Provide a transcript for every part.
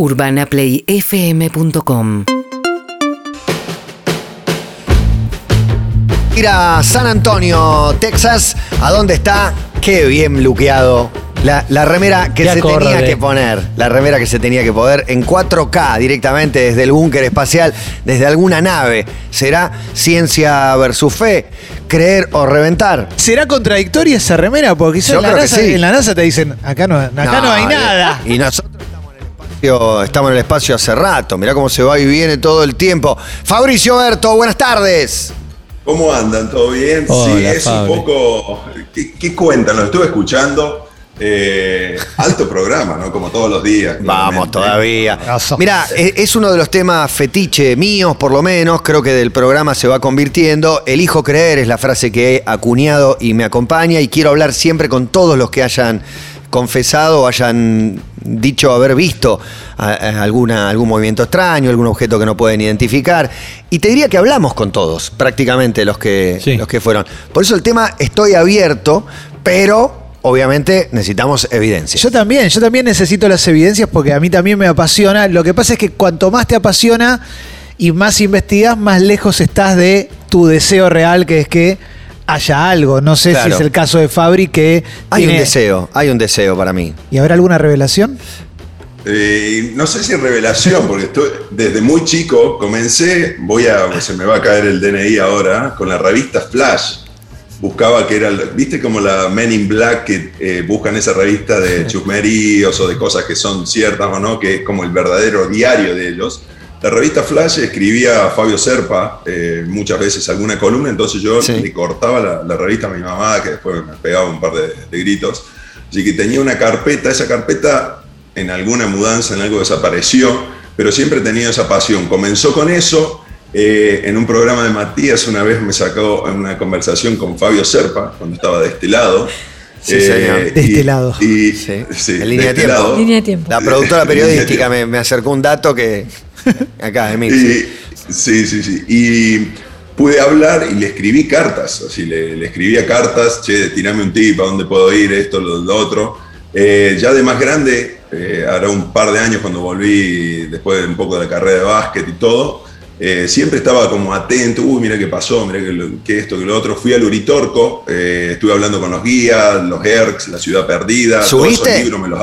UrbanaPlayFM.com Ir a San Antonio, Texas, ¿a dónde está? Qué bien luqueado. La, la remera que se acorde. tenía que poner, la remera que se tenía que poner en 4K directamente desde el búnker espacial, desde alguna nave. ¿Será ciencia versus fe? ¿Creer o reventar? ¿Será contradictoria esa remera? Porque quizás en la, NASA, sí. en la NASA te dicen, acá no, acá no, hay y- nada. Y nosotros espacio, estamos en el espacio hace rato. Mirá cómo se va y viene todo el tiempo. Fabricio Berto, buenas tardes. ¿Cómo andan? ¿Todo bien? sí, es Fabri. un poco. ¿Qué, qué cuentan? Lo estuve escuchando. Eh, alto programa, ¿no? Como todos los días. Vamos todavía. Mira, e- es uno de los temas fetiche míos, por lo menos. Creo que del programa se va convirtiendo. Elijo creer es la frase que he acuñado y me acompaña. Y quiero hablar siempre con todos los que hayan confesado o hayan dicho haber visto a- a alguna, algún movimiento extraño, algún objeto que no pueden identificar. Y te diría que hablamos con todos, prácticamente los que, Sí. los que fueron. Por eso el tema estoy abierto, pero obviamente necesitamos evidencia. Yo también, yo también necesito las evidencias porque a mí también me apasiona. Lo que pasa es que cuanto más te apasiona y más investigas, más lejos estás de tu deseo real, que es que haya algo. No sé Claro. si es el caso de Fabri que Hay un deseo, hay un deseo para mí. ¿Y habrá alguna revelación? Eh, no sé si revelación, porque estoy, desde muy chico comencé, voy a, se me va a caer el DNI ahora, con la revista Flash. Buscaba que era, viste como la Men in Black que eh, buscan esa revista de chusmeríos o de cosas que son ciertas o no, que es como el verdadero diario de ellos. La revista Flash escribía a Fabio Serpa eh, muchas veces alguna columna, entonces yo Sí. le cortaba la, la revista a mi mamá, que después me pegaba un par de, de gritos. Así que tenía una carpeta, esa carpeta en alguna mudanza, en algo desapareció, pero siempre he tenido esa pasión. Comenzó con eso, eh, en un programa de Matías una vez me sacó una conversación con Fabio Serpa, cuando estaba de este lado. Sí, señor. De y- lado. Y, Sí. sí, En línea de este tiempo. lado. Línea de tiempo. La productora periodística me, me acercó un dato que. Acá, Emil. Y, sí, sí, sí. Y pude hablar y le escribí cartas. Así, le, le escribía cartas, che, tirame un tip, a dónde puedo ir, esto, lo, lo otro. Eh, ya de más grande, eh, hará un par de años cuando volví, después de un poco de la carrera de básquet y todo, eh, siempre estaba como atento, uy, mira qué pasó, mira que, lo- que esto, que lo otro. Fui al Uritorco, eh, estuve hablando con los guías, los ERCs, La Ciudad Perdida. todos esos ¿Subiste? libros me los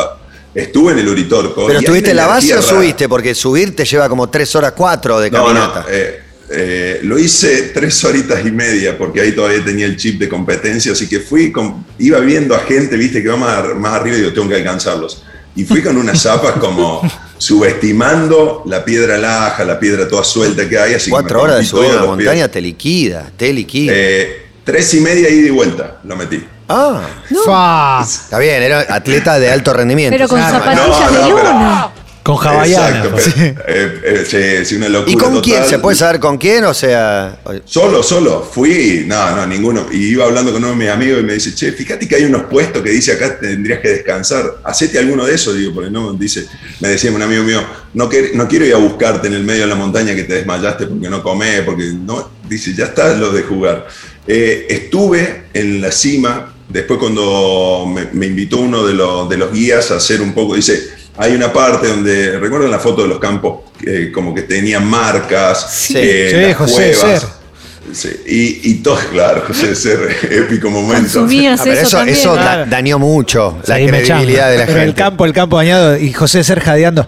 Estuve en el Uritorco. ¿Pero estuviste en la base o subiste? Porque subir te lleva como tres horas cuatro de No, caminata. no, eh, eh, lo hice tres horitas y media porque ahí todavía tenía el chip de competencia, así que fui, con, iba viendo a gente, viste, que va más, más arriba y digo, tengo que alcanzarlos. Y fui con unas zapas como subestimando la piedra laja, la piedra toda suelta que hay. Así Cuatro horas de subir a la pies. montaña te liquida, te liquida. Eh, tres y media ida y vuelta lo metí. Ah, Fa. está bien, era atleta de alto rendimiento. Pero con Claro. zapatillas No, de no, pero- luna. Con hawaiana. Exacto, Sí. pero, eh, eh, sí, sí, una locura ¿Y con quién? total. ¿Se puede saber con quién? O sea. Solo, solo, fui, no, no, ninguno. Y iba hablando con uno de mis amigos y me dice, che, fíjate que hay unos puestos que dice acá tendrías que descansar. Hacete alguno de esos, digo, porque no, dice, me decía un amigo mío, no, que- no quiero ir a buscarte en el medio de la montaña que te desmayaste porque no comés, porque no, dice, ya está lo de jugar. Eh, estuve en la cima, después cuando me, me invitó uno de los, de los guías a hacer un poco, dice, hay una parte donde, ¿recuerdan la foto de los campos? Eh, como que tenían marcas, Sí. eh, Sí, las José cuevas. Ser. Sí, y, y todo, claro, José Ser, épico momento. Consumías Ah, pero eso, eso, también. eso da- Claro. dañó mucho la credibilidad de la Pero gente. el campo, el campo dañado y José Ser jadeando.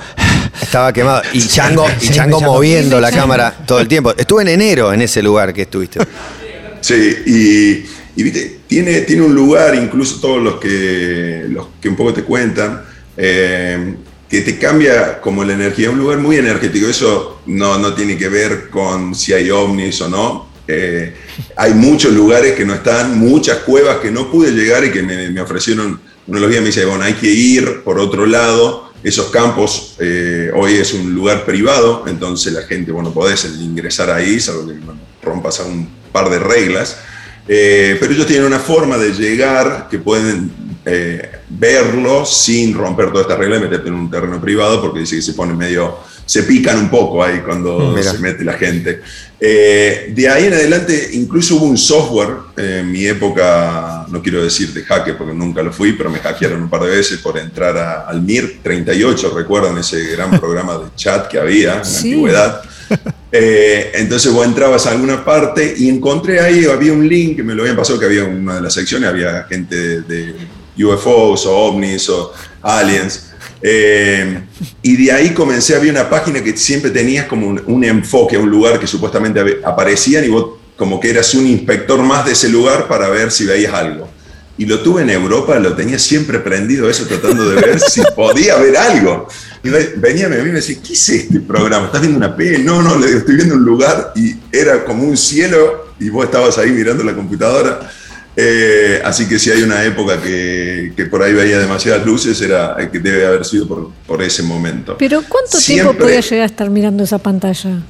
Estaba quemado. Y Chango, y Chango moviendo la cámara todo el tiempo. Estuve en enero en ese lugar que estuviste. Sí, y, y viste, tiene, tiene un lugar, incluso todos los que, los que un poco te cuentan, eh, que te cambia como la energía, un lugar muy energético. Eso no, no tiene que ver con si hay ovnis o no. Eh, hay muchos lugares que no están, muchas cuevas que no pude llegar y que me, me ofrecieron, uno de los días me dice, bueno, hay que ir por otro lado. Esos campos eh, hoy es un lugar privado, entonces la gente, bueno, podés ingresar ahí, salvo que bueno, rompas a un par de reglas. Eh, pero ellos tienen una forma de llegar que pueden eh, verlo sin romper toda esta regla y meterte en un terreno privado, porque dice que se pone medio, se pican un poco ahí cuando Mira. se mete la gente. Eh, de ahí en adelante, incluso hubo un software en mi época, no quiero decir de hacker porque nunca lo fui, pero me hackearon un par de veces por entrar a- al MIR 38, recuerdan ese gran programa de chat que había en la Sí. antigüedad. Eh, entonces vos entrabas a alguna parte y encontré ahí, había un link que me lo habían pasado, que había una de las secciones, había gente de, de UFOs o ovnis o aliens. Eh, y de ahí comencé, había una página que siempre tenías como un, un enfoque a un lugar que supuestamente aparecían y vos como que eras un inspector más de ese lugar para ver si veías algo. Y lo tuve en Europa, lo tenía siempre prendido eso, tratando de ver si podía ver algo. Y ve- venía a mí y me decía, ¿qué es este programa? ¿Estás viendo una peli? No, no, le digo, estoy viendo un lugar y era como un cielo y vos estabas ahí mirando la computadora. Eh, así que si hay una época que, que por ahí veía demasiadas luces, era que debe haber sido por, por ese momento. Pero ¿cuánto tiempo podía llegar a estar mirando esa pantalla?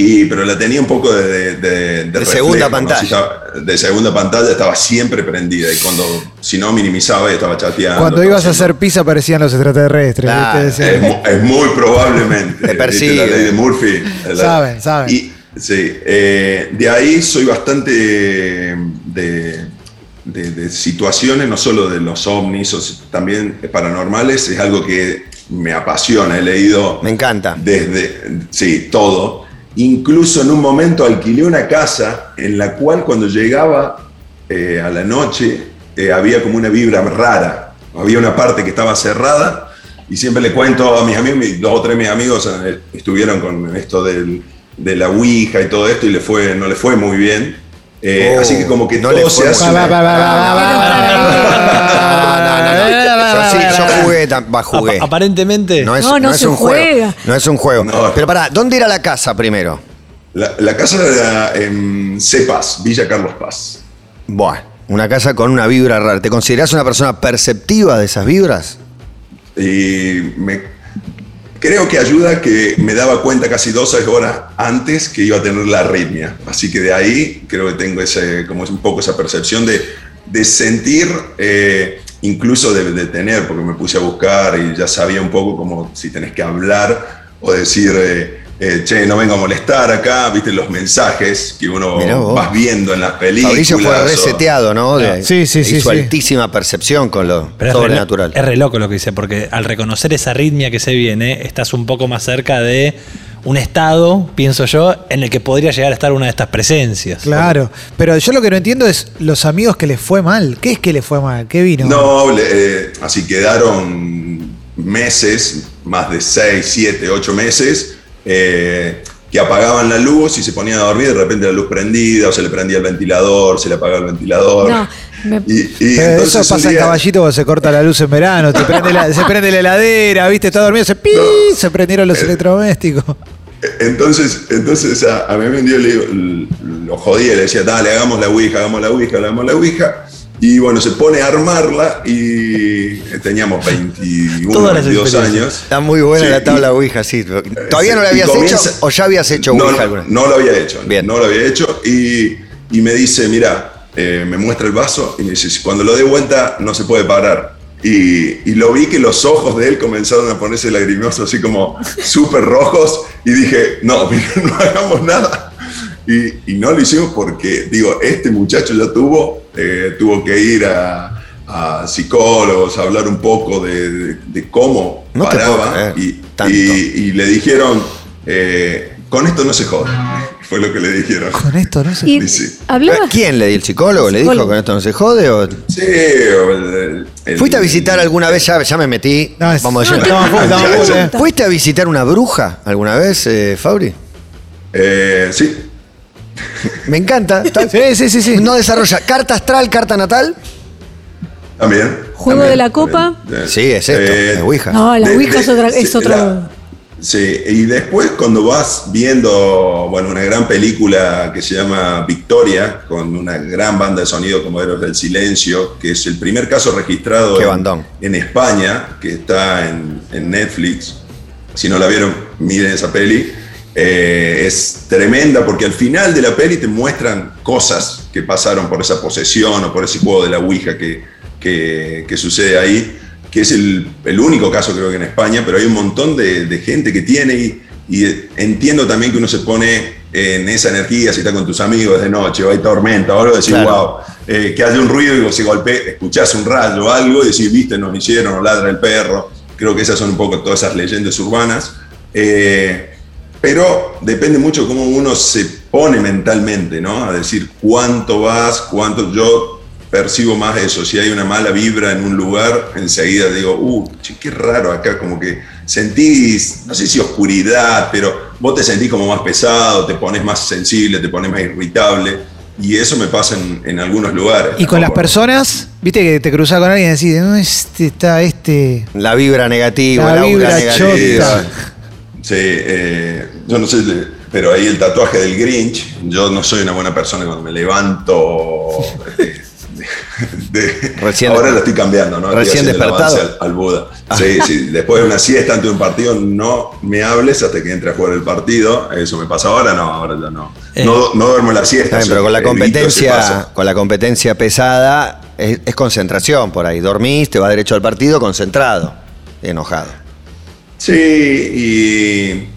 Y, pero la tenía un poco de, de, de- de segunda reflejo, ¿no? pantalla. Si estaba- de segunda pantalla estaba siempre prendida y cuando, si no minimizaba, estaba chateando. Cuando estaba ibas a hacer pizza aparecían los extraterrestres. Es, mu- es muy probablemente. Te persigue. La ley de Murphy. La- Saben, saben. Y, sí, eh, de ahí soy bastante de, de- de situaciones, no solo de los ovnis, o también paranormales, es algo que me apasiona. He leído Me encanta. desde, sí, todo. Incluso en un momento alquilé una casa en la cual cuando llegaba eh, a la noche eh, había como una vibra rara. Había una parte que estaba cerrada y siempre le cuento a mis amigos, dos o tres de mis amigos eh, estuvieron con esto del- de la Ouija y todo esto y le fue, no le fue muy bien. Eh, Oh, así que como que no le todo se hace... una- No, no. Yo sí, yo jugué, jugué. Apa- aparentemente. No es, No, no es se un juega. juego. No es un juego. No. Pero pará, ¿dónde era la casa primero? La, la casa era en Cepas, Villa Carlos Paz. Bueno, una casa con una vibra rara. ¿Te considerás una persona perceptiva de esas vibras? Y me, creo que ayuda que me daba cuenta casi 12 horas antes que iba a tener la arritmia. Así que de ahí creo que tengo ese, como es un poco esa percepción de, de sentir, eh, incluso de, de tener, porque me puse a buscar y ya sabía un poco como si tenés que hablar o decir, eh, eh, che, no vengo a molestar acá, viste los mensajes que uno vas viendo en las películas. Fabricio fue reseteado, ¿no? De- Sí, sí, sí, y su sí. altísima percepción con lo Pero es re, sobrenatural. es re loco lo que dice, porque al reconocer esa arritmia que se viene, estás un poco más cerca de un estado, pienso yo, en el que podría llegar a estar una de estas presencias. Claro, pero yo lo que no entiendo es los amigos que les fue mal. ¿Qué es que les fue mal? ¿Qué vino? No, le- eh, así quedaron meses, más de 6, 7, 8 meses, eh, que apagaban la luz y se ponían a dormir, de repente la luz prendida, o se le prendía el ventilador, se le apagaba el ventilador. No, me- Y, y Pero entonces eso pasa en día- caballito cuando se corta la luz en verano, te prende la- se prende la heladera, viste, está dormido, se pi, No. se prendieron los Eh. electrodomésticos. Entonces, entonces a, a mí un día le digo, lo jodía, le decía, dale, hagamos la Ouija, hagamos la Ouija, hagamos la Ouija. Y bueno, se pone a armarla y teníamos 21, Todas las 22 experiencias. años. Está muy buena Sí, la y- tabla Ouija, sí. ¿Todavía no la y habías comienza- hecho o ya habías hecho no, Ouija no, alguna vez? no lo había hecho. Bien. No lo había hecho. Y, y me dice, mira, eh, me muestra el vaso y me dice, cuando lo dé vuelta no se puede parar. Y, y lo vi que los ojos de él comenzaron a ponerse lagrimosos, así como súper rojos. Y dije, no, mira, no hagamos nada. Y, y no lo hicimos porque, digo, este muchacho ya tuvo, eh, tuvo que ir a, a psicólogos a hablar un poco de, de- de cómo No paraba. Y, y- y le dijeron, eh, con esto no se jode. Fue lo que le dijeron. Con esto no se... y Sí. hablabas. ¿Quién le dio el psicólogo? ¿Le dijo con esto no se jode? O... Sí, o el- el- ¿Fuiste a visitar alguna vez? Ya, ya me metí. No, es- Vamos a decir. eh. ¿Fuiste a visitar una bruja alguna vez, eh, Fabri? Eh, sí, Me encanta. Está- Sí, sí, sí, sí. No desarrolla. ¿Carta astral, carta natal? también. ¿Juego también, de la copa? también. Eh, Sí, es esto, es Ouija. No, la de- Ouija de- es otra. Es sí, otra la- Sí, y después cuando vas viendo, bueno, una gran película que se llama Victoria, con una gran banda de sonido como Héroes del Silencio, que es el primer caso registrado Qué en, en España, que está en, en Netflix. Si no la vieron, miren esa peli. Eh, es tremenda porque al final de la peli te muestran cosas que pasaron por esa posesión o por ese juego de la Ouija que, que, que sucede ahí, que es el, el único caso creo que en España, pero hay un montón de, de gente que tiene y, y entiendo también que uno se pone en esa energía, si está con tus amigos de noche o hay tormenta o algo, decir, Claro. wow, eh, que haya un ruido y vos se golpee, escuchás un rayo o algo y decís, viste, nos hicieron, o ladra el perro. Creo que esas son un poco todas esas leyendas urbanas. Eh, pero depende mucho cómo uno se pone mentalmente, ¿no? A decir cuánto vas, cuánto. Yo percibo más eso. Si hay una mala vibra en un lugar, enseguida digo, uh, che, qué raro acá, como que sentís, no sé si oscuridad, pero vos te sentís como más pesado, te pones más sensible, te pones más irritable. Y eso me pasa en, en algunos lugares. Y con las personas, viste que te cruzas con alguien y decís, no, este está este. La vibra negativa, La la, vibra negativa. chota. Sí, eh, yo no sé, pero ahí el tatuaje del Grinch, yo no soy una buena persona cuando me levanto. de- de- Recién ahora lo estoy cambiando, ¿no? Estoy recién despertado. Al, al Buda. Sí, sí. Después de una siesta ante un partido, no me hables hasta que entre a jugar el partido. Eso me pasa ahora, no, ahora ya no. Eh. No, no duermo la siesta. Pero con la competencia, con la competencia pesada, es, es concentración por ahí. Dormís, te vas derecho al partido, concentrado, enojado. Sí, y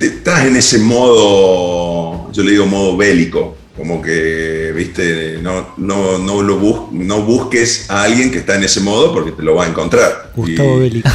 estás en ese modo, yo le digo modo bélico, como que, viste, no, no, no, lo bus- no busques a alguien que está en ese modo porque te lo va a encontrar. Gustavo Y- Bélico.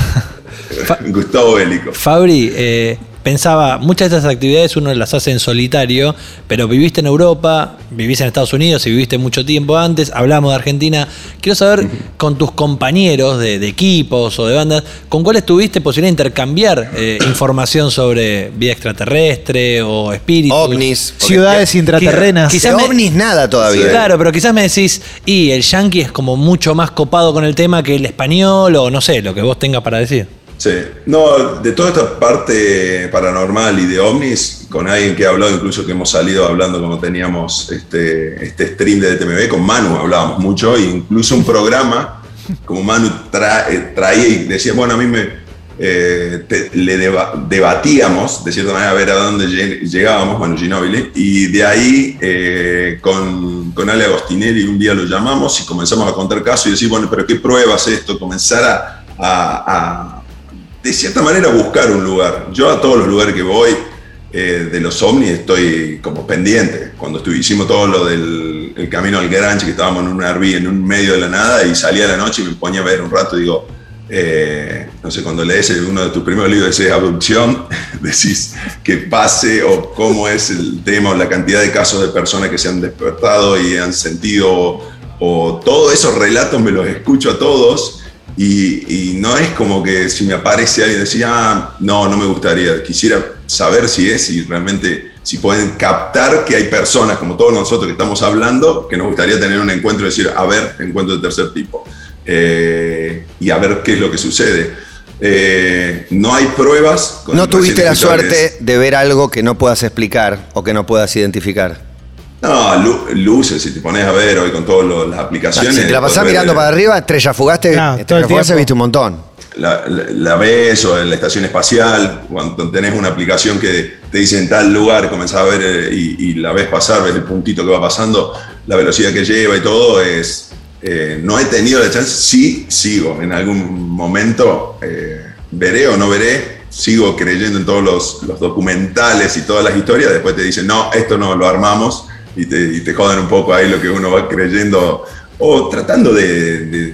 Gustavo Bélico. Fabri, eh, pensaba, muchas de estas actividades uno las hace en solitario, pero viviste en Europa, vivís en Estados Unidos y viviste mucho tiempo antes, hablamos de Argentina. Quiero saber con tus compañeros de, de equipos o de bandas, ¿con cuáles tuviste posibilidad de intercambiar eh, información sobre vida extraterrestre o espíritus? ovnis. Ciudades intraterrenas. Quizás me- ovnis nada todavía. Claro, pero quizás me decís, y el yankee es como mucho más copado con el tema que el español, o no sé, lo que vos tengas para decir. Sí, no, de toda esta parte paranormal y de ovnis, con alguien que he hablado, incluso que hemos salido hablando cuando teníamos este, este stream de DTMB, con Manu hablábamos mucho, e incluso un programa, como Manu tra- eh, traía y decía, bueno, a mí me eh, le deba- debatíamos, de cierta manera, a ver a dónde lleg- llegábamos, Manu Ginóbili, y de ahí eh, con, con Ale Agostinelli un día lo llamamos y comenzamos a contar casos y decir, bueno, pero ¿qué pruebas esto? Comenzar a de cierta manera buscar un lugar. Yo a todos los lugares que voy eh, de los ovnis estoy como pendiente. Cuando estu- hicimos todo lo del el camino al Grange, que estábamos en un RV en un medio de la nada y salía a la noche y me ponía a ver un rato digo, eh, no sé, cuando lees uno de tus primeros libros, decís abducción, decís que pase o cómo es el tema o la cantidad de casos de personas que se han despertado y han sentido o todos esos relatos me los escucho a todos y, y no es como que si me aparece alguien decía, ah, no, no me gustaría, quisiera saber si es y realmente si pueden captar que hay personas como todos nosotros que estamos hablando, que nos gustaría tener un encuentro y decir, a ver, encuentro de tercer tipo, eh, y a ver qué es lo que sucede. Eh, no hay pruebas. con No tuviste la suerte de ver algo que no puedas explicar o que no puedas identificar. No, lu- luces, si te pones a ver hoy con todas las aplicaciones. si te la pasás ver, mirando para arriba, estrella fugaste, estrella el fugaste viste un montón. la, la- la ves o en la estación espacial, cuando tenés una aplicación que te dice en tal lugar, comenzás a ver eh, y, y la ves pasar, ves el puntito que va pasando, la velocidad que lleva y todo, es... eh, no he tenido la chance, sí sigo, en algún momento eh, veré o no veré, sigo creyendo en todos los, los documentales y todas las historias, después te dicen, no, esto no lo armamos y te, y te jodan un poco ahí lo que uno va creyendo o tratando de- de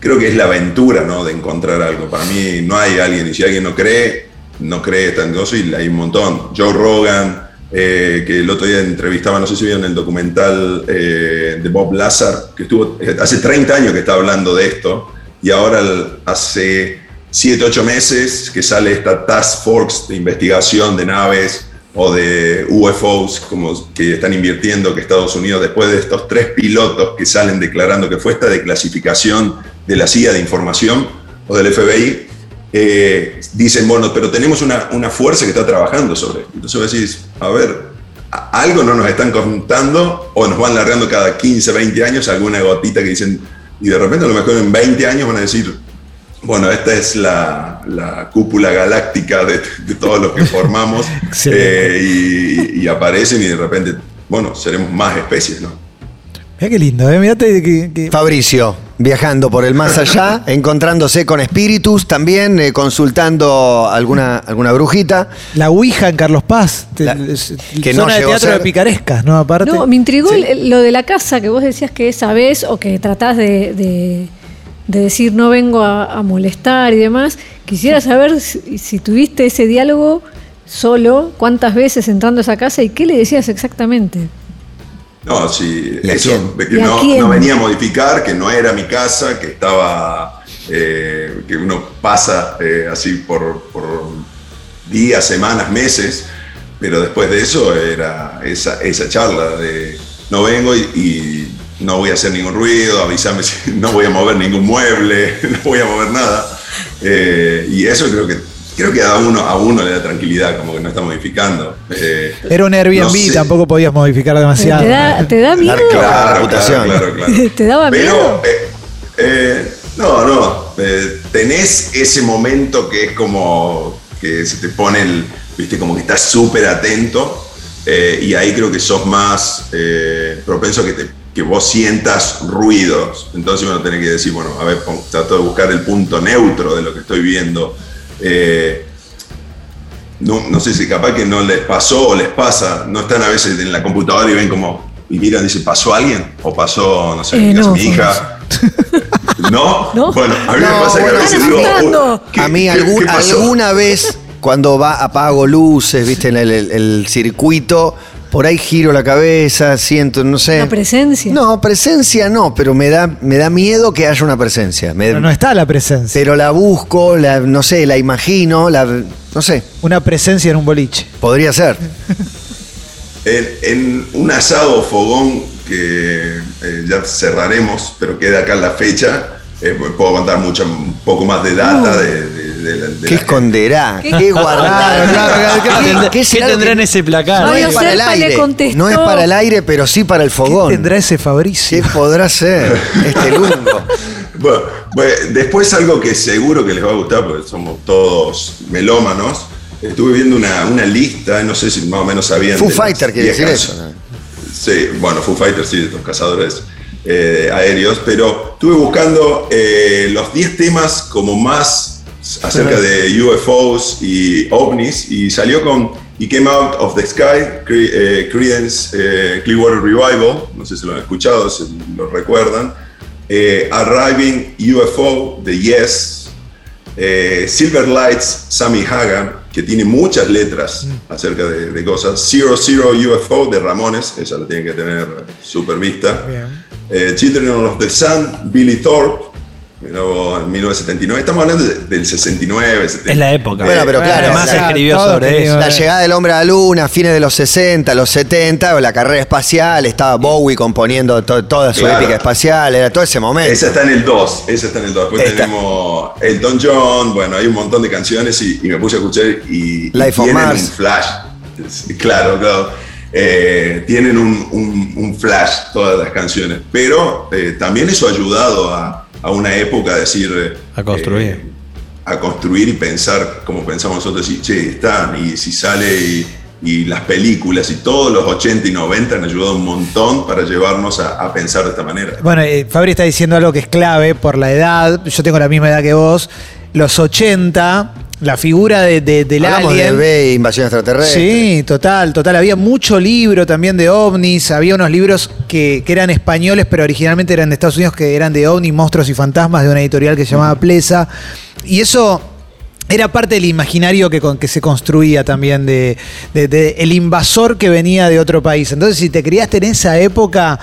creo que es la aventura, ¿no? De encontrar algo. Para mí no hay alguien, y si alguien no cree, no cree tan cosa y hay un montón. Joe Rogan, eh, que el otro día entrevistaba, no sé si vieron el documental eh, de Bob Lazar, que estuvo eh, hace 30 años que está hablando de esto, y ahora hace 7, 8 meses que sale esta Task Force de investigación de naves o de UFOs como que están invirtiendo que Estados Unidos después de estos tres pilotos que salen declarando que fue esta declasificación de la CIA de información o del FBI, eh, dicen, bueno, pero tenemos una, una fuerza que está trabajando sobre esto. Entonces decís, a ver, algo no nos están contando o nos van largando cada 15, 20 años alguna gotita que dicen, y de repente a lo mejor en 20 años van a decir, bueno, esta es la, la cúpula galáctica de, de todos los que formamos eh, y, y aparecen y de repente, bueno, seremos más especies, ¿no? Mira qué lindo, ¿eh? Mirate que, que- Fabricio, viajando por el más allá, encontrándose con espíritus también, eh, consultando alguna, alguna brujita. La Ouija en Carlos Paz. La- que no zona de llegó a teatro de picarescas, ¿no? Aparte. No, me intrigó lo de la casa que vos decías que sabés o que tratás de, de- de decir no vengo a, a molestar y demás. Quisiera saber si, si tuviste ese diálogo solo, cuántas veces entrando a esa casa y qué le decías exactamente. No, sí, ¿Y a eso, no, venía a modificar, que no era mi casa, que estaba, eh, que uno pasa eh, así por, por días, semanas, meses, pero después de eso era esa, esa charla de no vengo y, y no voy a hacer ningún ruido, avísame si no voy a mover ningún mueble, no voy a mover nada. Eh, y eso creo que creo que a uno, a uno le da tranquilidad, como que no está modificando. Eh, Era un Airbnb, no sé. tampoco podías modificar demasiado. ¿Te da, te da miedo? Claro. Claro, reputación. claro, claro. ¿Te daba Pero, miedo? eh, eh, no, no. eh, tenés ese momento que es como que se te pone el, viste, como que estás súper atento eh, y ahí creo que sos más eh, propenso a que, te- que vos sientas ruidos. Entonces uno tiene que decir, bueno, a ver, pon- trato de buscar el punto neutro de lo que estoy viendo. Eh, no, no sé si capaz que no les pasó o les pasa, no están a veces en la computadora y ven como, y miran, dice, ¿pasó alguien? O pasó, no sé, Eh, mi caso, no, mi hija. ¿No? No. Bueno, a mí No, me pasa que a veces digo, asustando. "Uy, ¿qué- a mí qué- algún- qué pasó?". alguna vez cuando va apago luces, viste, en el, el- el circuito, por ahí giro la cabeza, siento, no sé. Una presencia. No, presencia no, pero me da, me da miedo que haya una presencia. Me- Pero no está la presencia. pero la busco, la, no sé, la imagino, la, no sé, Una presencia en un boliche. podría ser. En, en un asado fogón que eh, ya cerraremos, pero queda acá la fecha, eh, puedo contar mucho, un poco más de data de, de- de la- de ¿Qué la esconderá? ¿Qué- ¿Qué, guardará? Claro, claro, claro. ¿Qué, tendrá en ese placar? No es para el aire. No es para el aire, pero sí para el ¿Qué fogón. tendrá ese Fabricio? ¿Qué podrá ser este lungo? Bueno, bueno, después algo que seguro que les va a gustar, porque somos todos melómanos. Estuve viendo una, una lista, no sé si más o menos sabían. Foo Fighter quiere decir 10 eso. ¿no? Sí, bueno, Foo Fighters, sí, los cazadores eh, aéreos, pero estuve buscando eh, los 10 temas como más acerca de UFOs y ovnis y salió con He Came Out of the Sky, Cre- eh, Creedence eh, Clearwater Revival, no sé si lo han escuchado, si lo recuerdan, eh, Arriving UFO de Yes, eh, Silver Lights, Sammy Haga, que tiene muchas letras acerca de, de cosas. Zero Zero UFO de Ramones, esa la tienen que tener super vista. Eh, Children of the Sun, Billy Thorpe, luego en 1979. Estamos hablando de- del 69, 70. Es la época. Bueno, pero claro, Además la- escribió todo sobre escribió. eso. La llegada del hombre a la luna, fines de los 60, los 70, la carrera espacial, estaba Bowie componiendo to- toda su Claro. épica espacial, era todo ese momento. Esa está en el 2, esa está en el 2. Después Está. tenemos Elton John, bueno, hay un montón de canciones y, y me puse a escuchar y, y Life on tienen Mars. un flash. Claro, claro. Eh, tienen un, un- un flash todas las canciones, pero eh, también eso ha ayudado a, a una época a decir... eh, A construir. eh, a construir y pensar como pensamos nosotros, y che, están, y si sale y, y las películas y todos los 80 y 90 han ayudado un montón para llevarnos a, a pensar de esta manera. Bueno, eh, Fabri está diciendo algo que es clave por la edad. Yo tengo la misma edad que vos. Los 80, la figura de, de- del Hablamos de. B, invasión extraterrestre. Sí, total, total. Había mucho libro también de ovnis. Había unos libros que, que eran españoles, pero originalmente eran de Estados Unidos, que eran de ovnis, monstruos y fantasmas, de una editorial que se llamaba Plesa. Y eso era parte del imaginario que, con, que se construía también de, de- de el invasor que venía de otro país. Entonces, si te criaste en esa época,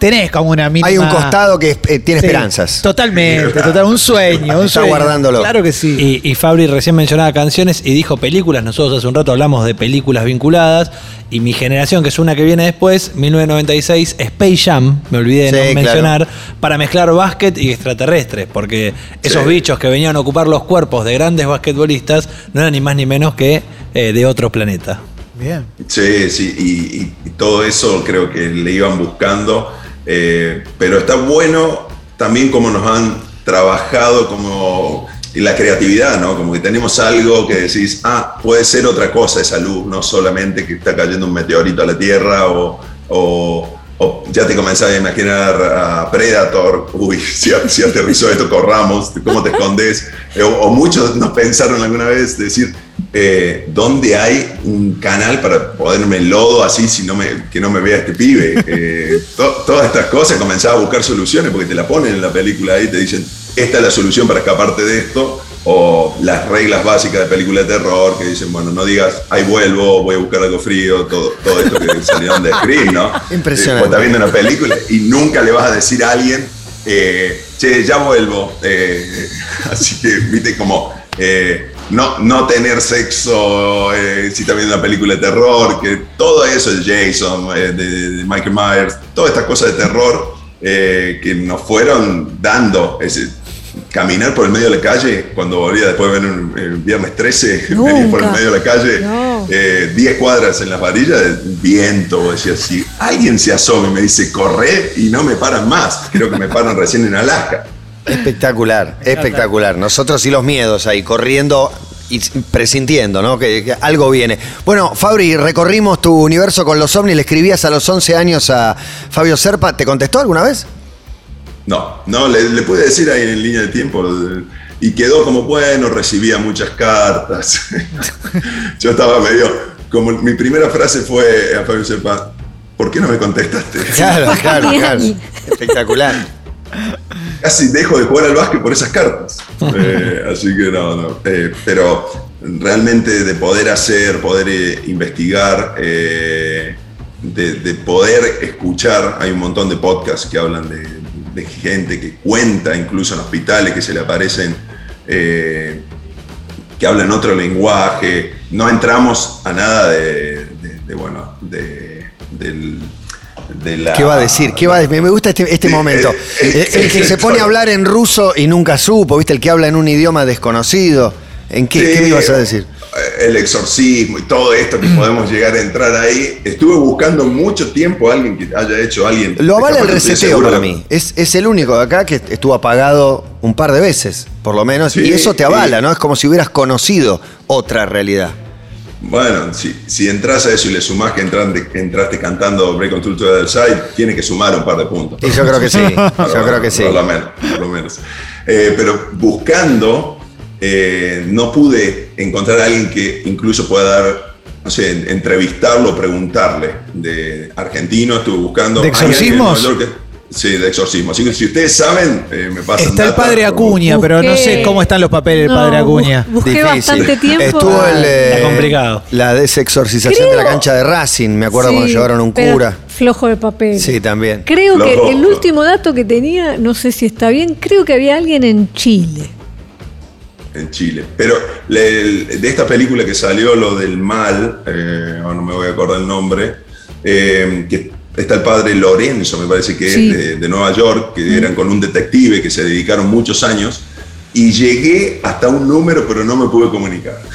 tenés como una mínima... Hay un costado que eh, tiene Sí, esperanzas. Totalmente, total, un sueño, un Está sueño. guardándolo. Claro que sí. Y, y Fabri recién mencionaba canciones y dijo películas. Nosotros hace un rato hablamos de películas vinculadas. Y mi generación, que es una que viene después, 1996, Space Jam, me olvidé de Sí, no claro. mencionar, para mezclar básquet y extraterrestres. Porque esos Sí. bichos que venían a ocupar los cuerpos de grandes basquetbolistas no eran ni más ni menos que eh, de otro planeta. Bien. Sí, sí, y, y- y todo eso creo que le iban buscando, eh, pero está bueno también como nos han trabajado como y la creatividad, ¿no? Como que tenemos algo que decís, ah, puede ser otra cosa esa luz, no solamente que está cayendo un meteorito a la Tierra o, o- o ya te comenzás a imaginar a Predator, uy, si, si aterrizó esto, corramos, ¿cómo te escondes? Eh, o, o muchos nos pensaron alguna vez decir, eh, ¿dónde hay un canal para ponerme el lodo así si no me, que no me vea este pibe? Eh, to- todas estas cosas, comenzaba a buscar soluciones porque te la ponen en la película ahí, te dicen, esta es la solución para escaparte de esto, o las reglas básicas de película de terror que dicen, bueno, no digas, ahí vuelvo, voy a buscar algo frío, todo, todo esto que salieron de Scream, ¿no? Impresionante. Eh, estás viendo una película y nunca le vas a decir a alguien, eh, che, ya vuelvo. Eh, así que, viste, como eh, no, no tener sexo eh, si estás viendo una película de terror, que todo eso de Jason, eh, de, de Michael Myers, todas estas cosas de terror eh, que nos fueron dando ese caminar por el medio de la calle cuando volvía después de ver un, el viernes 13 venir por el medio de la calle No. eh, 10 cuadras en las varillas viento si alguien se asoma y me dice corre y no me paran más creo que me paran recién en Alaska Espectacular, espectacular. Nosotros y los miedos ahí, corriendo y presintiendo, ¿no? Que, que algo viene. Bueno, Fabri, recorrimos tu universo con los ovnis, le escribías a los 11 años a Fabio Serpa, ¿te contestó alguna vez? No, no, le, le pude decir ahí en línea de tiempo y quedó como bueno, recibía muchas cartas. Yo estaba medio, como mi primera frase fue a Fabio Sepa, ¿por qué no me contestaste? Claro, claro, claro. Espectacular. Casi dejo de jugar al básquet por esas cartas. Eh, así que no, no. Eh, pero realmente de poder hacer, poder eh, investigar, de, de poder escuchar, hay un montón de podcasts que hablan de, de gente que cuenta, incluso en hospitales, que se le aparecen, que hablan otro lenguaje. No entramos a nada de, de- bueno, de, del- de la... ¿Qué va a decir? ¿Qué va a decir? Me gusta este, este momento. eh, El, que se pone a hablar en ruso y nunca supo, ¿viste? El que habla en un idioma desconocido. ¿En qué, Sí, qué me ibas a decir? eh, El exorcismo y todo esto que podemos llegar a entrar ahí. Estuve buscando mucho tiempo a alguien que haya hecho alguien. Lo avala el reseteo para mí. Es, es el único de acá que estuvo apagado un par de veces, por lo menos. Sí, y eso te avala, sí. ¿no? Es como si hubieras conocido otra realidad. Bueno, si, si entras a eso y le sumás que entraste, entraste cantando Break on the Other Side, tiene que sumar un par de puntos. Y yo creo que sí. Yo creo que sí. Por lo menos. por lo menos. Eh, pero buscando, eh, no pude encontrar a alguien que incluso pueda dar, no sé, en- entrevistarlo, preguntarle. De argentino estuve buscando. ¿De exorcismos? Sí, de exorcismo. Así que si ustedes saben, eh, me pasan Está el data, padre Acuña, pero no sé cómo están los papeles del No, padre Acuña. Busqué Difícil. bastante tiempo. Estuvo el, eh, Está complicado. la desexorcización de la Creo- cancha de Racing, me acuerdo Sí, cuando llevaron un pero cura. Flojo de papel. Sí, también. Creo que el último dato que tenía, no sé si está bien, creo que había alguien en Chile. en Chile. Pero le- de esta película que salió, lo del mal, eh, no me voy a acordar el nombre, eh, que está el padre Lorenzo, me parece que Sí. es de, de Nueva York, que eran con un detective que se dedicaron muchos años, y llegué hasta un número, pero no me pude comunicar.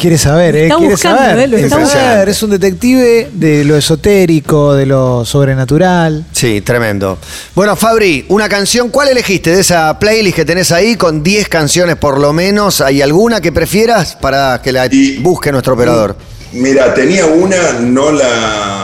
Quiere saber, ¿eh? Está Quiere saber. ¿eh? Lo está saber. buscando. Es un detective de lo esotérico, de lo sobrenatural. Sí, tremendo. Bueno, Fabri, una canción, ¿cuál elegiste de esa playlist que tenés ahí con 10 canciones por lo menos? ¿Hay alguna que prefieras para que la Y- busque nuestro operador? Mira, tenía una, no la,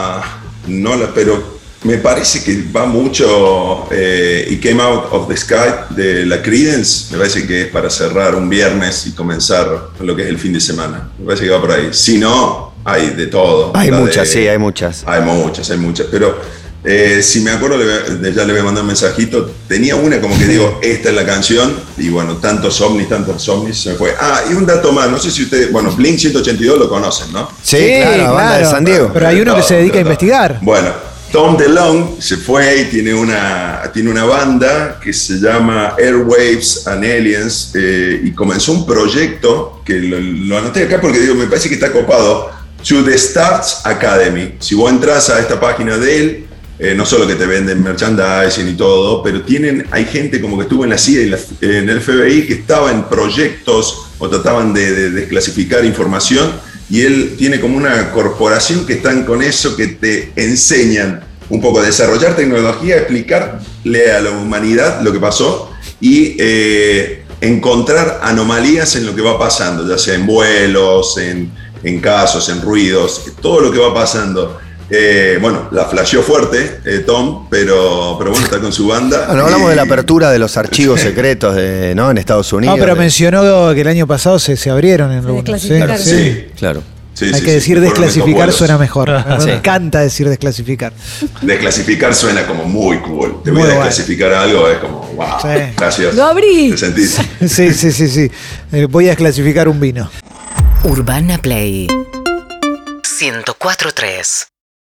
no la, pero me parece que va mucho eh, It Came Out of the Sky de la Credence. Me parece que es para cerrar un viernes y comenzar lo que es el fin de semana. Me parece que va por ahí. Si no, hay de todo. Hay La de- muchas, sí, hay muchas. Hay muchas, hay muchas. Pero eh, si me acuerdo, ya le voy a mandar un mensajito. Tenía una como que digo, esta es la canción. Y bueno, tantos ovnis, tantos ovnis, se me fue. Ah, y un dato más. No sé si ustedes, bueno, Blink 182 lo conocen, ¿no? Sí, claro, banda de claro. San Diego. Pero hay uno que se dedica a Todo, todo. investigar. Bueno, Tom DeLonge se fue y tiene una, tiene una banda que se llama Airwaves and Aliens eh, y comenzó un proyecto que lo, lo anoté acá porque digo, me parece que está copado. To the Stars Academy. Si vos entras a esta página de él, eh, no solo que te venden merchandising y todo, pero tienen, hay gente como que estuvo en la CIA y la- en el FBI que estaba en proyectos o trataban de, de desclasificar información y él tiene como una corporación que están con eso, que te enseñan un poco a desarrollar tecnología, explicarle a la humanidad lo que pasó y eh, encontrar anomalías en lo que va pasando, ya sea en vuelos, en, en casos, en ruidos, todo lo que va pasando. Eh, bueno, la flasheó fuerte eh, Tom, pero, pero bueno, está con su banda. Bueno, hablamos de la apertura de los archivos secretos de, ¿no? en Estados Unidos. No, pero de- mencionó que el año pasado se, se abrieron en algunos. desclasificar. Sí. Sí, Claro. sí, Hay sí, que decir desclasificar suena mejor. Me Sí. encanta decir desclasificar. Desclasificar suena como muy cool. Te voy Muy a bueno. desclasificar algo, es como, wow, Sí. gracias. Lo abrí. Te sentís. Sí, sí, sí, sí. Eh, voy a desclasificar un vino. Urbana Play 104.3